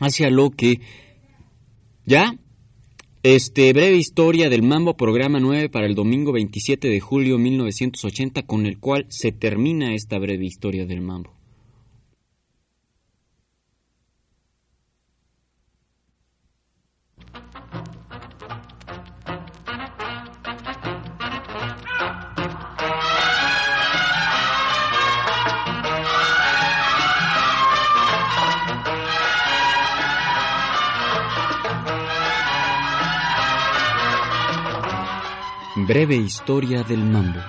hacia lo que ya este breve historia del Mambo programa 9 para el domingo 27 de julio 1980 con el cual se termina esta breve historia del Mambo. Breve historia del mambo.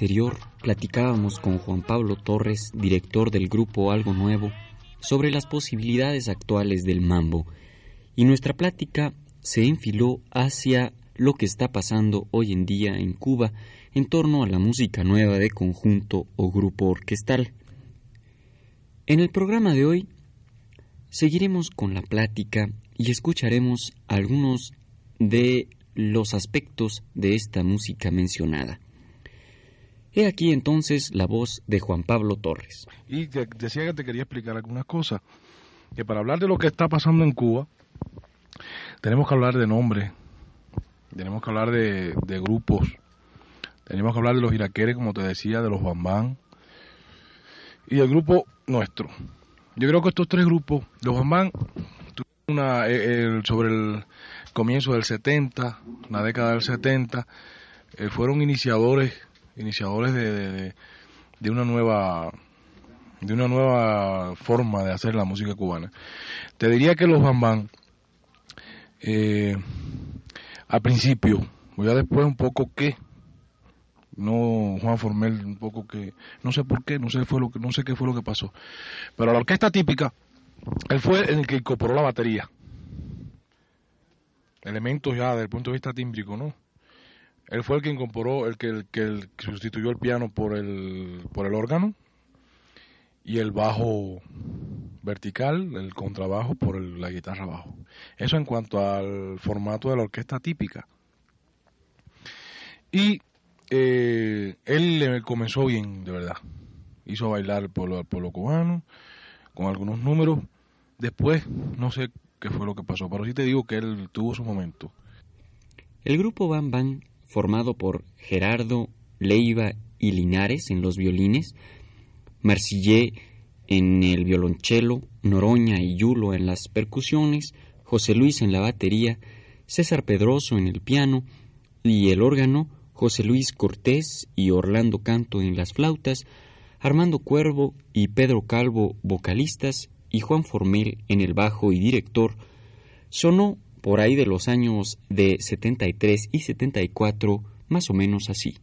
Anterior platicábamos con Juan Pablo Torres, director del grupo Algo Nuevo, sobre las posibilidades actuales del mambo, y nuestra plática se enfiló hacia lo que está pasando hoy en día en Cuba en torno a la música nueva de conjunto o grupo orquestal. En el programa de hoy seguiremos con la plática y escucharemos algunos de los aspectos de esta música mencionada. He aquí entonces la voz de Juan Pablo Torres. Y decía que te quería explicar algunas cosas. Que para hablar de lo que está pasando en Cuba, tenemos que hablar de nombres, tenemos que hablar de, grupos, tenemos que hablar de los iraqueres, como te decía, de los bambán y del grupo nuestro. Yo creo que estos tres grupos, los bambán, una, eh, sobre el comienzo del 70, la década del 70, eh, fueron iniciadores iniciadores de, de, una nueva de una nueva forma de hacer la música cubana. Te diría que los bambán eh, al principio, o ya después un poco que no Juan Formel un poco que no sé por qué, no sé fue lo que no sé qué fue lo que pasó. Pero la orquesta típica él fue el que incorporó la batería. Elementos ya desde el punto de vista tímbrico, ¿no? Él fue el que incorporó, el que, el, que, el sustituyó el piano por el, por el órgano y el bajo vertical, el contrabajo por el, la guitarra bajo. Eso en cuanto al formato de la orquesta típica. Y eh, él comenzó bien, de verdad. Hizo bailar el pueblo, al pueblo cubano con algunos números. Después, no sé qué fue lo que pasó, pero sí te digo que él tuvo su momento. El grupo Bam Bam formado por Gerardo, Leiva y Linares en los violines, Marcillé en el violonchelo, Noroña y Yulo en las percusiones, José Luis en la batería, César Pedroso en el piano y el órgano, José Luis Cortés y Orlando Canto en las flautas, Armando Cuervo y Pedro Calvo vocalistas y Juan Formel en el bajo y director, sonó por ahí de los años de 73 y 74, más o menos así.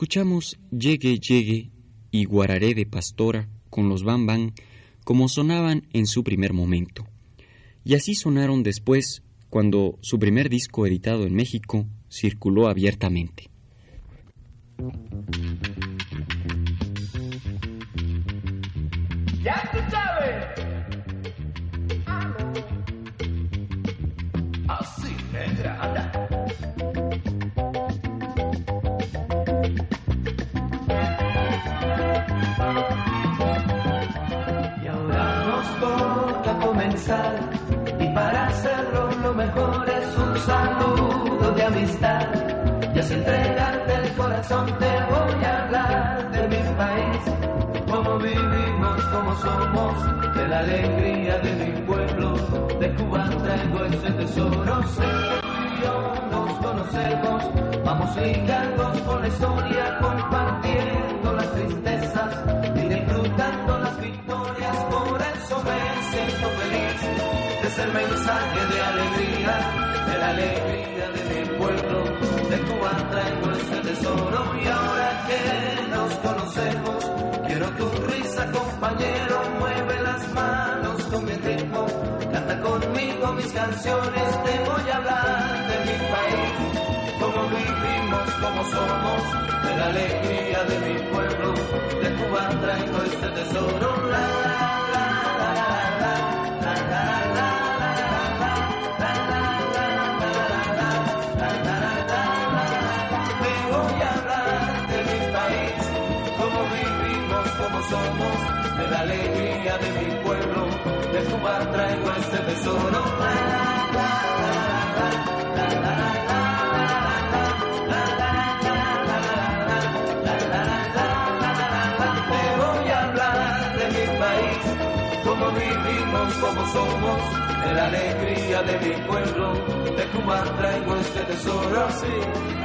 Escuchamos Llegue, Llegue y Guararé de Pastora con los Bam como sonaban en su primer momento. Y así sonaron después cuando su primer disco editado en México circuló abiertamente. Te voy a hablar de mi país, cómo vivimos, cómo somos, de la alegría de mi pueblo, de Cuba traigo ese tesoro, sé que tú y yo nos conocemos, vamos ligados con la historia, compartiendo las tristezas y disfrutando las victorias, por eso me siento feliz, es el mensaje de alegría, de la alegría de mi Cuba traigo ese tesoro y ahora que nos conocemos, quiero tu risa compañero, mueve las manos con mi ritmo, canta conmigo mis canciones, te voy a hablar de mi país, cómo vivimos, cómo somos, de la alegría de mi pueblo, de Cuba traigo este tesoro, somos, de la alegría de mi pueblo, de Cuba traigo este tesoro. Te voy a hablar de mi país, cómo vivimos, cómo somos, de la alegría de mi pueblo, de Cuba traigo este tesoro. Sí.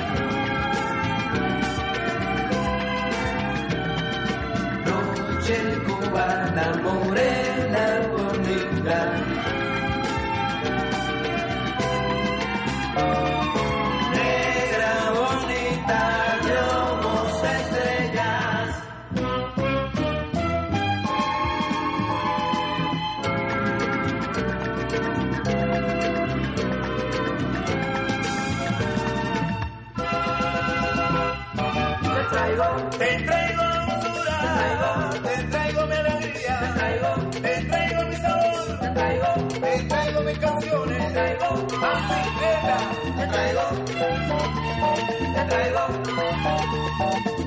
Te traigo, te traigo,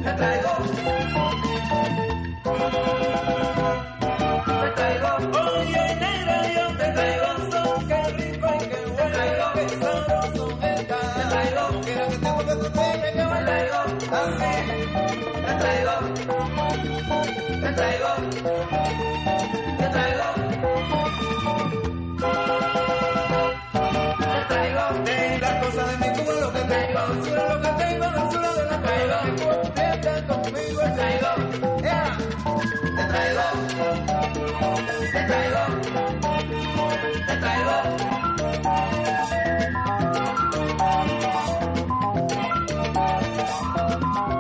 te traigo, te traigo, oye negra yo te traigo, son qué rico y qué bueno, traigo, qué sabroso está, te traigo, quiero que tengo que tu que te traigo, así, te traigo te traigo, te traigo, te traigo traigo. De las cosas de mi Cuba lo que tengo. Solo lo que tengo, no solo de la traigo. Vete conmigo, te traigo. Yeah. Te traigo. Te traigo. Te traigo. Te traigo.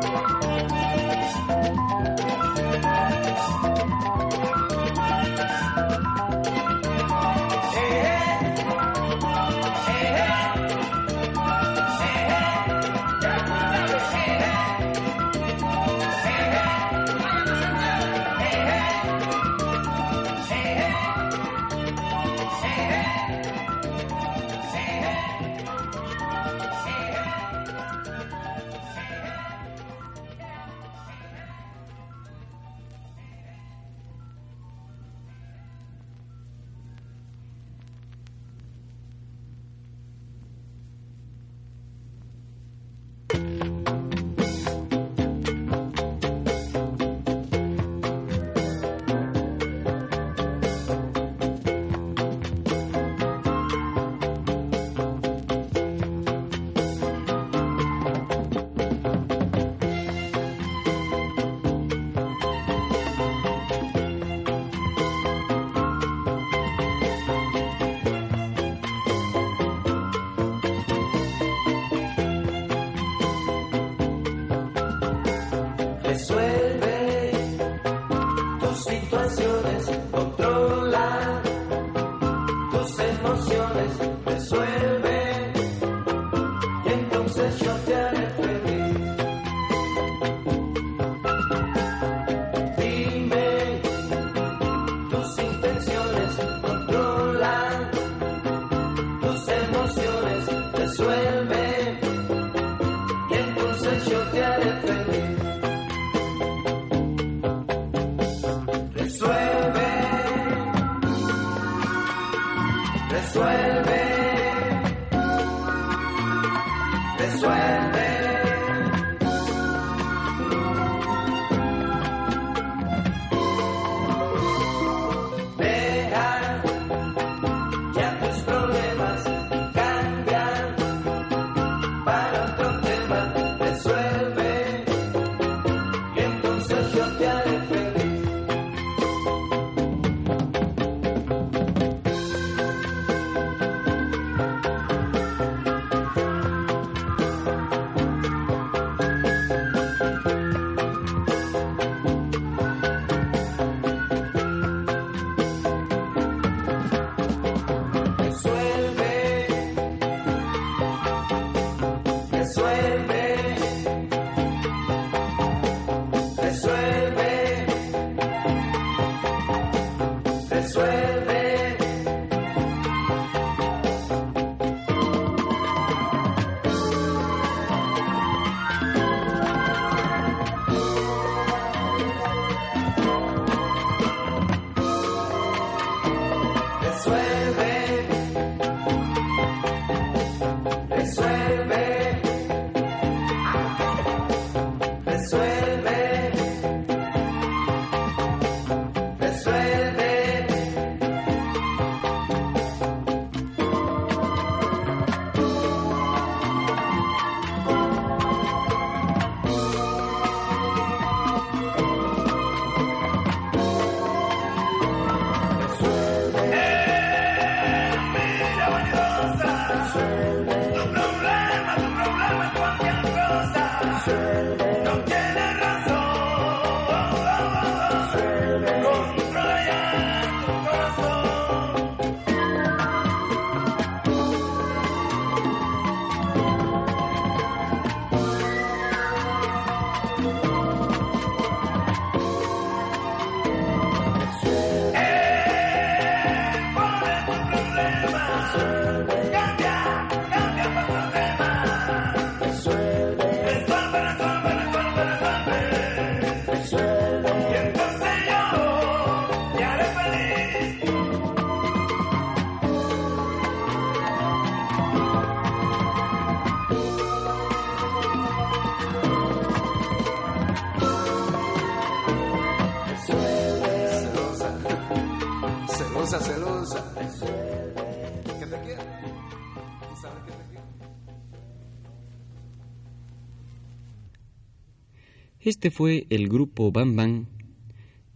Este fue el grupo Bam Bam,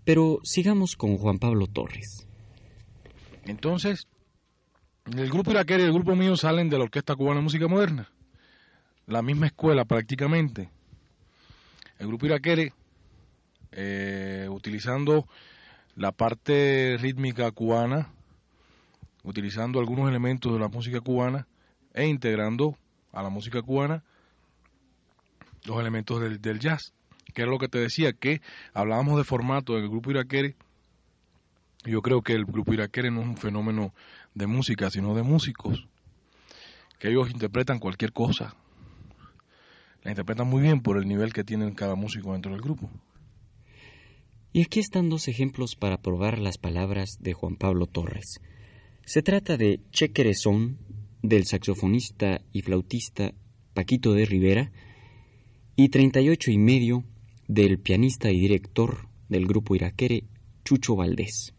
pero sigamos con Juan Pablo Torres. Entonces, el grupo Iraquere y el grupo mío salen de la Orquesta Cubana de Música Moderna. La misma escuela prácticamente. El grupo Iraquere, eh, utilizando la parte rítmica cubana, utilizando algunos elementos de la música cubana e integrando a la música cubana los elementos del jazz, que era lo que te decía, que hablábamos de formato del grupo Iraquere Yo creo que el grupo Iraquere no es un fenómeno de música, sino de músicos, que ellos interpretan cualquier cosa. La interpretan muy bien por el nivel que tienen cada músico dentro del grupo. Y aquí están dos ejemplos para probar las palabras de Juan Pablo Torres. Se trata de Che Querezón, del saxofonista y flautista Paquito de Rivera, y 38 y medio del pianista y director del grupo Iraquere, Chucho Valdés.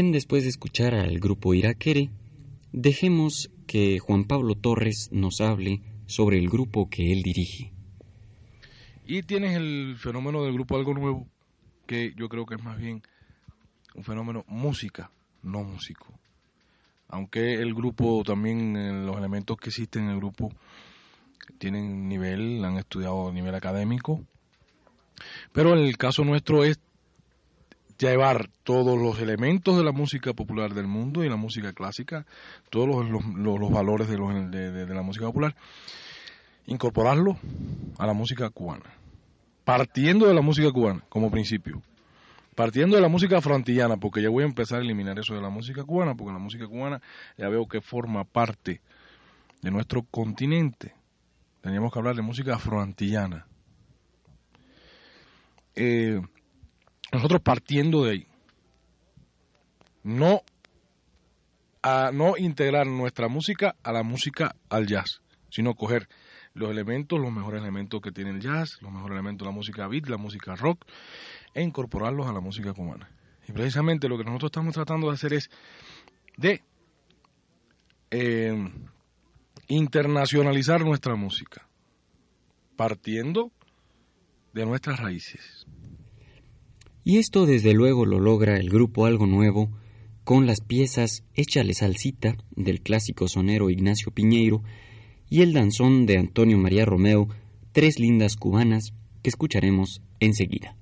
Después de escuchar al grupo Iraquere, dejemos que Juan Pablo Torres nos hable sobre el grupo que él dirige. Y tienes el fenómeno del grupo Algo Nuevo, que yo creo que es más bien un fenómeno música, no músico. Aunque el grupo también, eh, los elementos que existen en el grupo tienen nivel, han estudiado a nivel académico, pero el caso nuestro es llevar todos los elementos de la música popular del mundo y la música clásica, todos los, los- los- valores de, los- de- de- la música popular, incorporarlo a la música cubana, partiendo de la música cubana como principio, partiendo de la música frontillana, porque ya voy a empezar a eliminar eso de la música cubana, porque la música cubana ya veo que forma parte de nuestro continente, teníamos que hablar de música afroantillana. Eh, nosotros partiendo de ahí, no a no integrar nuestra música a la música al jazz, sino coger los elementos, los mejores elementos que tiene el jazz, los mejores elementos de la música beat, la música rock, e incorporarlos a la música cubana. Y precisamente lo que nosotros estamos tratando de hacer es de eh, internacionalizar nuestra música, partiendo de nuestras raíces. Y esto desde luego lo logra el grupo Algo Nuevo con las piezas Échale Salsita del clásico sonero Ignacio Piñeiro y el danzón de Antonio María Romeo, Tres lindas cubanas, que escucharemos enseguida.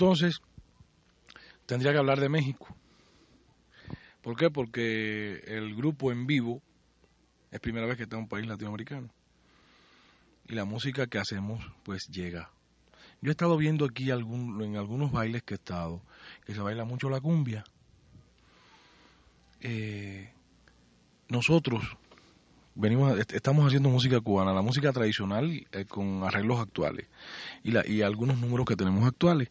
Entonces tendría que hablar de México. ¿Por qué? Porque el grupo en vivo es primera vez que está en un país latinoamericano. Y la música que hacemos pues llega. Yo he estado viendo aquí en algunos bailes que he estado, que se baila mucho la cumbia. Eh, nosotros venimos est- estamos haciendo música cubana, la música tradicional eh, con arreglos actuales y algunos números que tenemos actuales.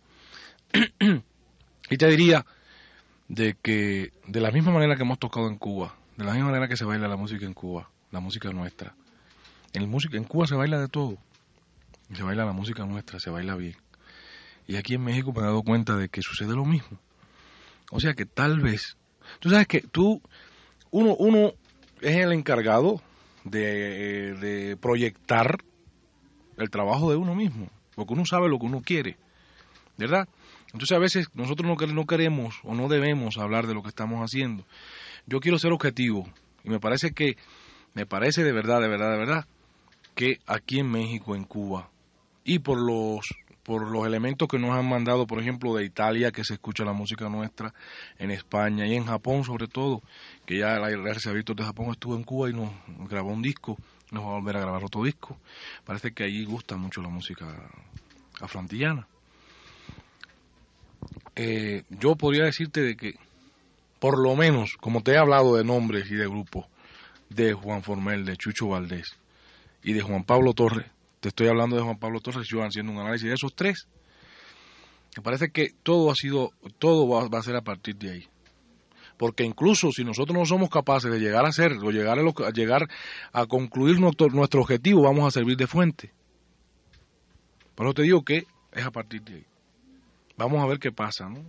Y te diría de que de la misma manera que hemos tocado en Cuba, de la misma manera que se baila la música en Cuba, la música nuestra, en, música, en Cuba se baila de todo, se baila la música nuestra, se baila bien. Y aquí en México me he dado cuenta de que sucede lo mismo. O sea que tal vez, tú sabes que tú, uno, uno es el encargado de, de proyectar el trabajo de uno mismo, porque uno sabe lo que uno quiere, ¿verdad? Entonces a veces nosotros no, quer- no queremos o no debemos hablar de lo que estamos haciendo. Yo quiero ser objetivo y me parece que, me parece de verdad, de verdad, de verdad, que aquí en México, en Cuba, y por los por los elementos que nos han mandado, por ejemplo, de Italia, que se escucha la música nuestra, en España y en Japón sobre todo, que ya la RCA Víctor de Japón estuvo en Cuba y nos grabó un disco, nos va a volver a grabar otro disco. Parece que allí gusta mucho la música afroantillana. Eh, yo podría decirte de que, por lo menos, como te he hablado de nombres y de grupos, de Juan Formel, de Chucho Valdés y de Juan Pablo Torres, te estoy hablando de Juan Pablo Torres, yo haciendo un análisis de esos tres, me parece que todo ha sido, todo va, a ser a partir de ahí. Porque incluso si nosotros no somos capaces de llegar a ser, o llegar a, lo- a llegar a concluir nuestro, nuestro objetivo, vamos a servir de fuente. Por eso te digo que es a partir de ahí. Vamos a ver qué pasa, ¿no?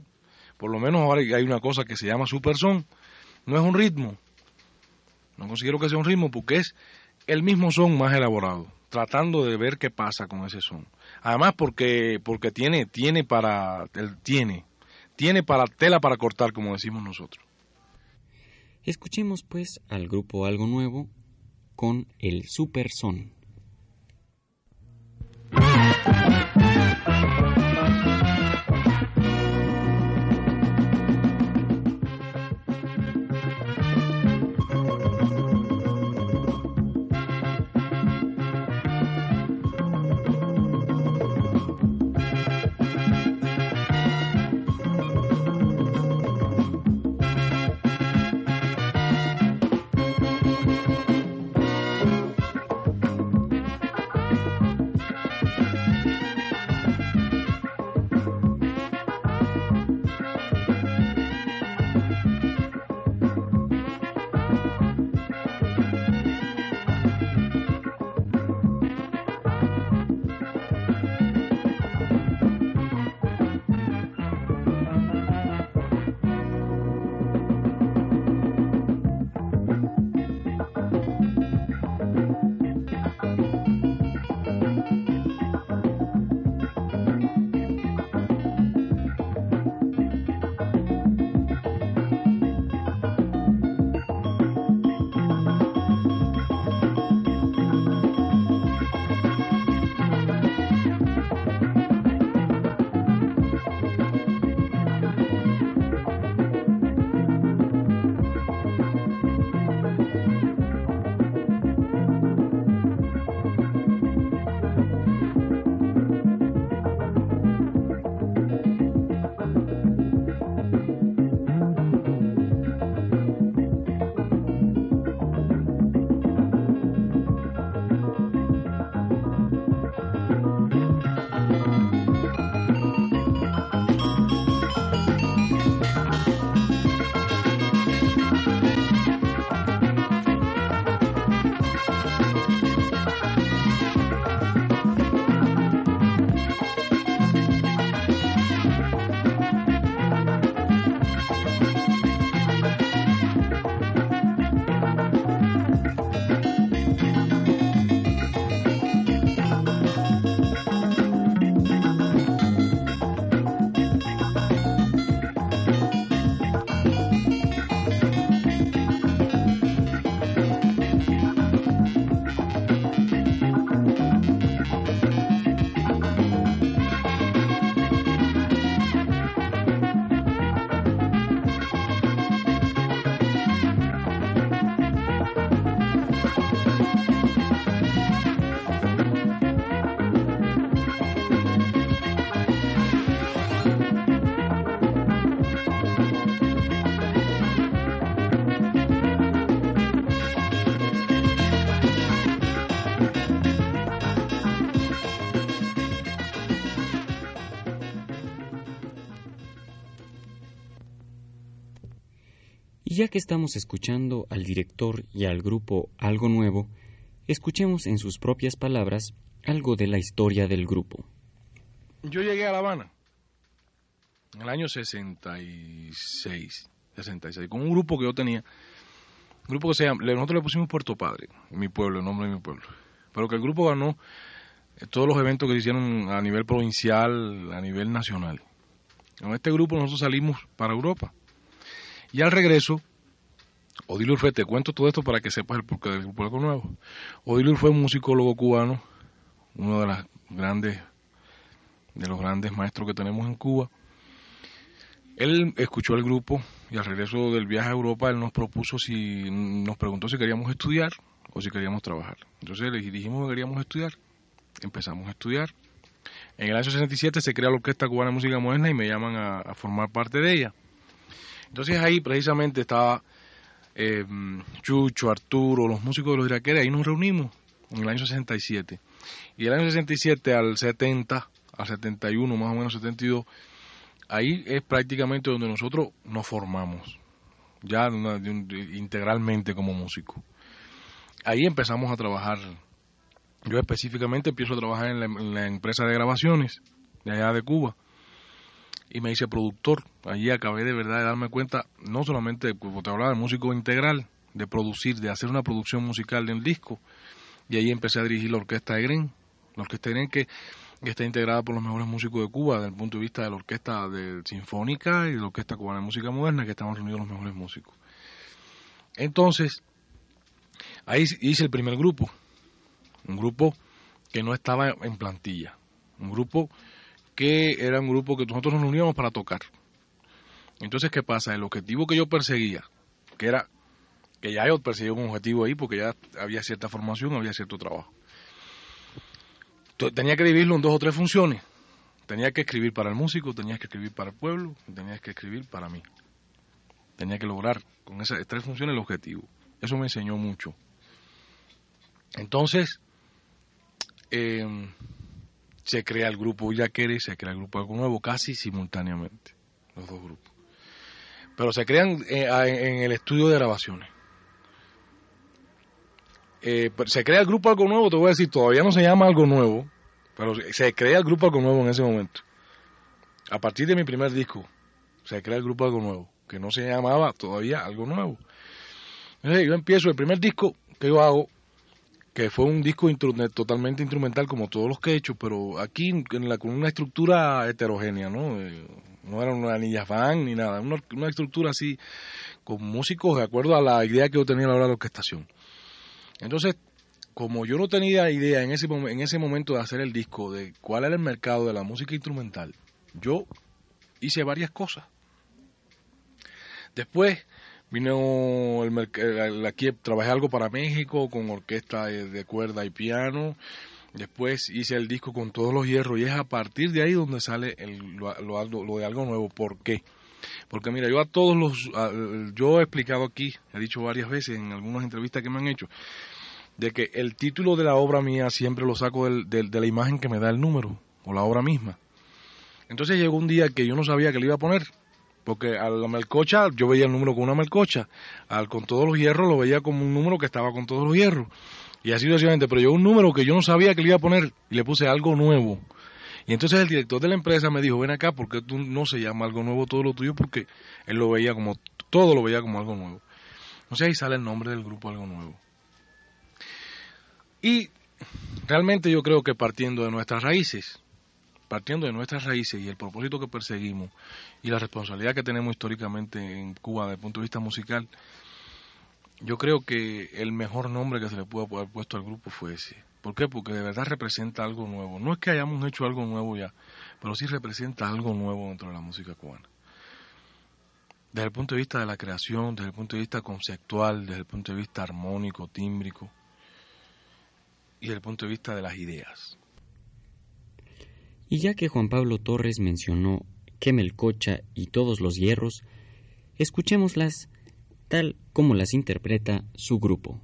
Por lo menos ahora hay una cosa que se llama super son. No es un ritmo. No considero que sea un ritmo porque es el mismo son más elaborado, tratando de ver qué pasa con ese son. Además porque porque tiene tiene para tiene tiene para tela para cortar como decimos nosotros. Escuchemos pues al grupo Algo Nuevo con el Super Son. Ya que estamos escuchando al director y al grupo Algo Nuevo, escuchemos en sus propias palabras algo de la historia del grupo. Yo llegué a La Habana en el año 66, 66, con un grupo que yo tenía, un grupo que se llama, nosotros le pusimos Puerto Padre, mi pueblo, el nombre de mi pueblo, pero que el grupo ganó eh, todos los eventos que se hicieron a nivel provincial, a nivel nacional. Con este grupo nosotros salimos para Europa. Y al regreso, Odilur fue, te cuento todo esto para que sepas el porqué del grupo Nuevo. Odilur fue un musicólogo cubano, uno de las grandes, de los grandes maestros que tenemos en Cuba. Él escuchó el grupo y al regreso del viaje a Europa él nos propuso si nos preguntó si queríamos estudiar o si queríamos trabajar. Entonces le dijimos que queríamos estudiar. Empezamos a estudiar. En el año 67 se crea la Orquesta Cubana de Música Moderna y me llaman a, formar parte de ella. Entonces ahí precisamente estaba eh, Chucho, Arturo, los músicos de los iraqueres, ahí nos reunimos en el año 67. Y el año 67 al 70, al 71, más o menos 72, ahí es prácticamente donde nosotros nos formamos, ya integralmente como músicos. Ahí empezamos a trabajar. Yo específicamente empiezo a trabajar en la, empresa de grabaciones de allá de Cuba y me hice productor. Allí acabé de verdad de darme cuenta, no solamente, como te hablaba, de músico integral, de producir, de hacer una producción musical del disco. Y ahí empecé a dirigir la orquesta de Gren. La orquesta de Gren que está integrada por los mejores músicos de Cuba desde el punto de vista de la orquesta sinfónica y de la orquesta cubana de música moderna, que estamos reunidos los mejores músicos. Entonces, ahí hice el primer grupo, un grupo que no estaba en plantilla, un grupo que era un grupo que nosotros nos reuníamos para tocar. Entonces, ¿qué pasa? El objetivo que yo perseguía, que era que ya yo perseguía un objetivo ahí porque ya había cierta formación, había cierto trabajo tenía que dividirlo en dos o tres funciones. Tenía que escribir para el músico, tenía que escribir para el pueblo, tenía que escribir para mí. Tenía que lograr con esas tres funciones el objetivo. Eso me enseñó mucho. Entonces, em, se crea el grupo Yaquere, se crea el grupo Algo Nuevo casi simultáneamente, los dos grupos. Pero se crean eh, en el estudio de grabaciones. Eh, se crea el grupo Algo Nuevo, te voy a decir, todavía no se llama Algo Nuevo, pero se crea el grupo Algo Nuevo en ese momento. A partir de mi primer disco, se crea el grupo Algo Nuevo, que no se llamaba todavía Algo Nuevo. Entonces, yo empiezo el primer disco que yo hago, que fue un disco totalmente instrumental como todos los que he hecho, pero aquí con una estructura heterogénea, ¿no? Eh, no era una anilla fan ni nada, una, una estructura así, con músicos de acuerdo a la idea que yo tenía a la hora de la orquestación. Entonces, como yo no tenía idea en ese, en ese momento de hacer el disco de cuál era el mercado de la música instrumental, yo hice varias cosas. Después vino el, aquí trabajé algo para México con orquesta de, cuerda y piano. Después hice el disco con todos los hierros y es a partir de ahí donde sale lo, lo, de algo nuevo. ¿Por qué? Porque mira, yo a todos los, yo he explicado aquí, he dicho varias veces en algunas entrevistas que me han hecho, de que el título de la obra mía siempre lo saco de la imagen que me da el número o la obra misma. Entonces llegó un día que yo no sabía que le iba a poner, porque a la melcocha yo veía el número con una melcocha, al con todos los hierros lo veía como un número que estaba con todos los hierros. Y así sucesivamente, pero llegó un número que yo no sabía que le iba a poner y le puse algo nuevo. Y entonces el director de la empresa me dijo, ven acá, porque tú no se llama algo nuevo todo lo tuyo? Porque él lo veía como, todo lo veía como algo nuevo. Entonces ahí sale el nombre del grupo Algo Nuevo. Y realmente yo creo que partiendo de nuestras raíces, partiendo de nuestras raíces y el propósito que perseguimos y la responsabilidad que tenemos históricamente en Cuba desde el punto de vista musical, yo creo que el mejor nombre que se le pudo haber puesto al grupo fue ese. ¿Por qué? Porque de verdad representa algo nuevo. No es que hayamos hecho algo nuevo ya, pero sí representa algo nuevo dentro de la música cubana. Desde el punto de vista de la creación, desde el punto de vista conceptual, desde el punto de vista armónico, tímbrico y desde el punto de vista de las ideas. Y ya que Juan Pablo Torres mencionó que Melcocha y todos los hierros, escuchémoslas tal como las interpreta su grupo.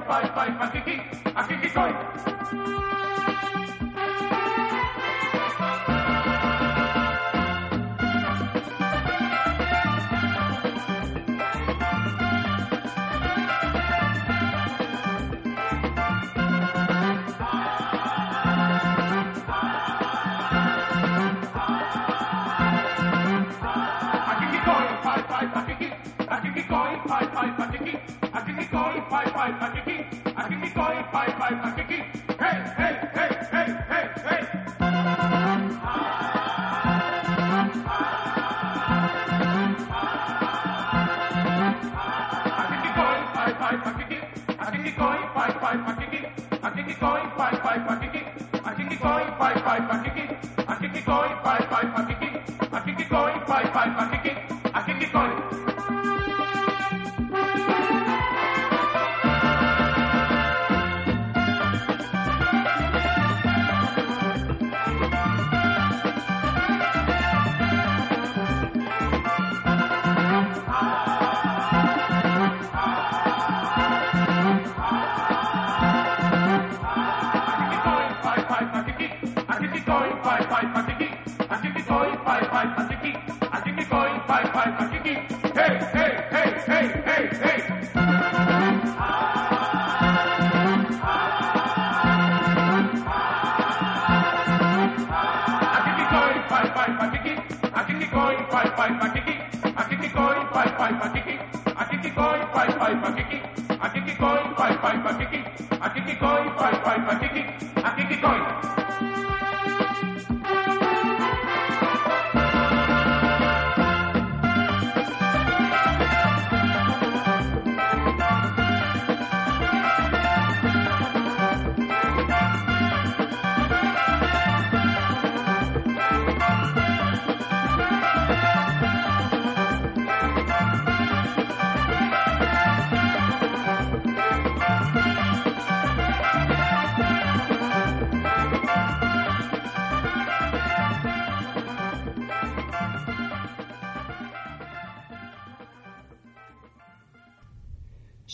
pai, pai, pai, pai, kiki, a kiki koi. Aquí que coi, pai, pai, pai, aquí, aquí que pai, pai, aquí. Keep.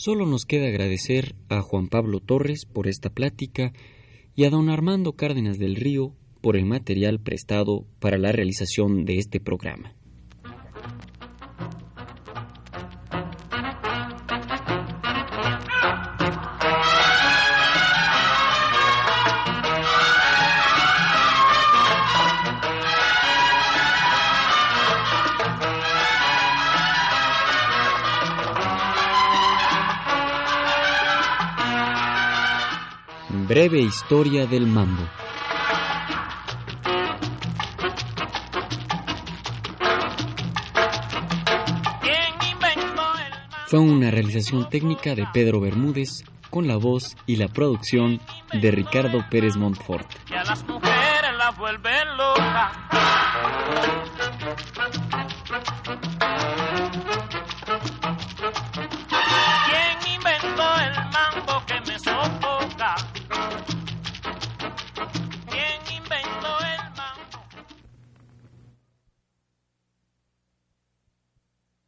Solo nos queda agradecer a Juan Pablo Torres por esta plática y a don Armando Cárdenas del Río por el material prestado para la realización de este programa. Breve historia del mambo. Fue una realización técnica de Pedro Bermúdez con la voz y la producción de Ricardo Pérez Montfort.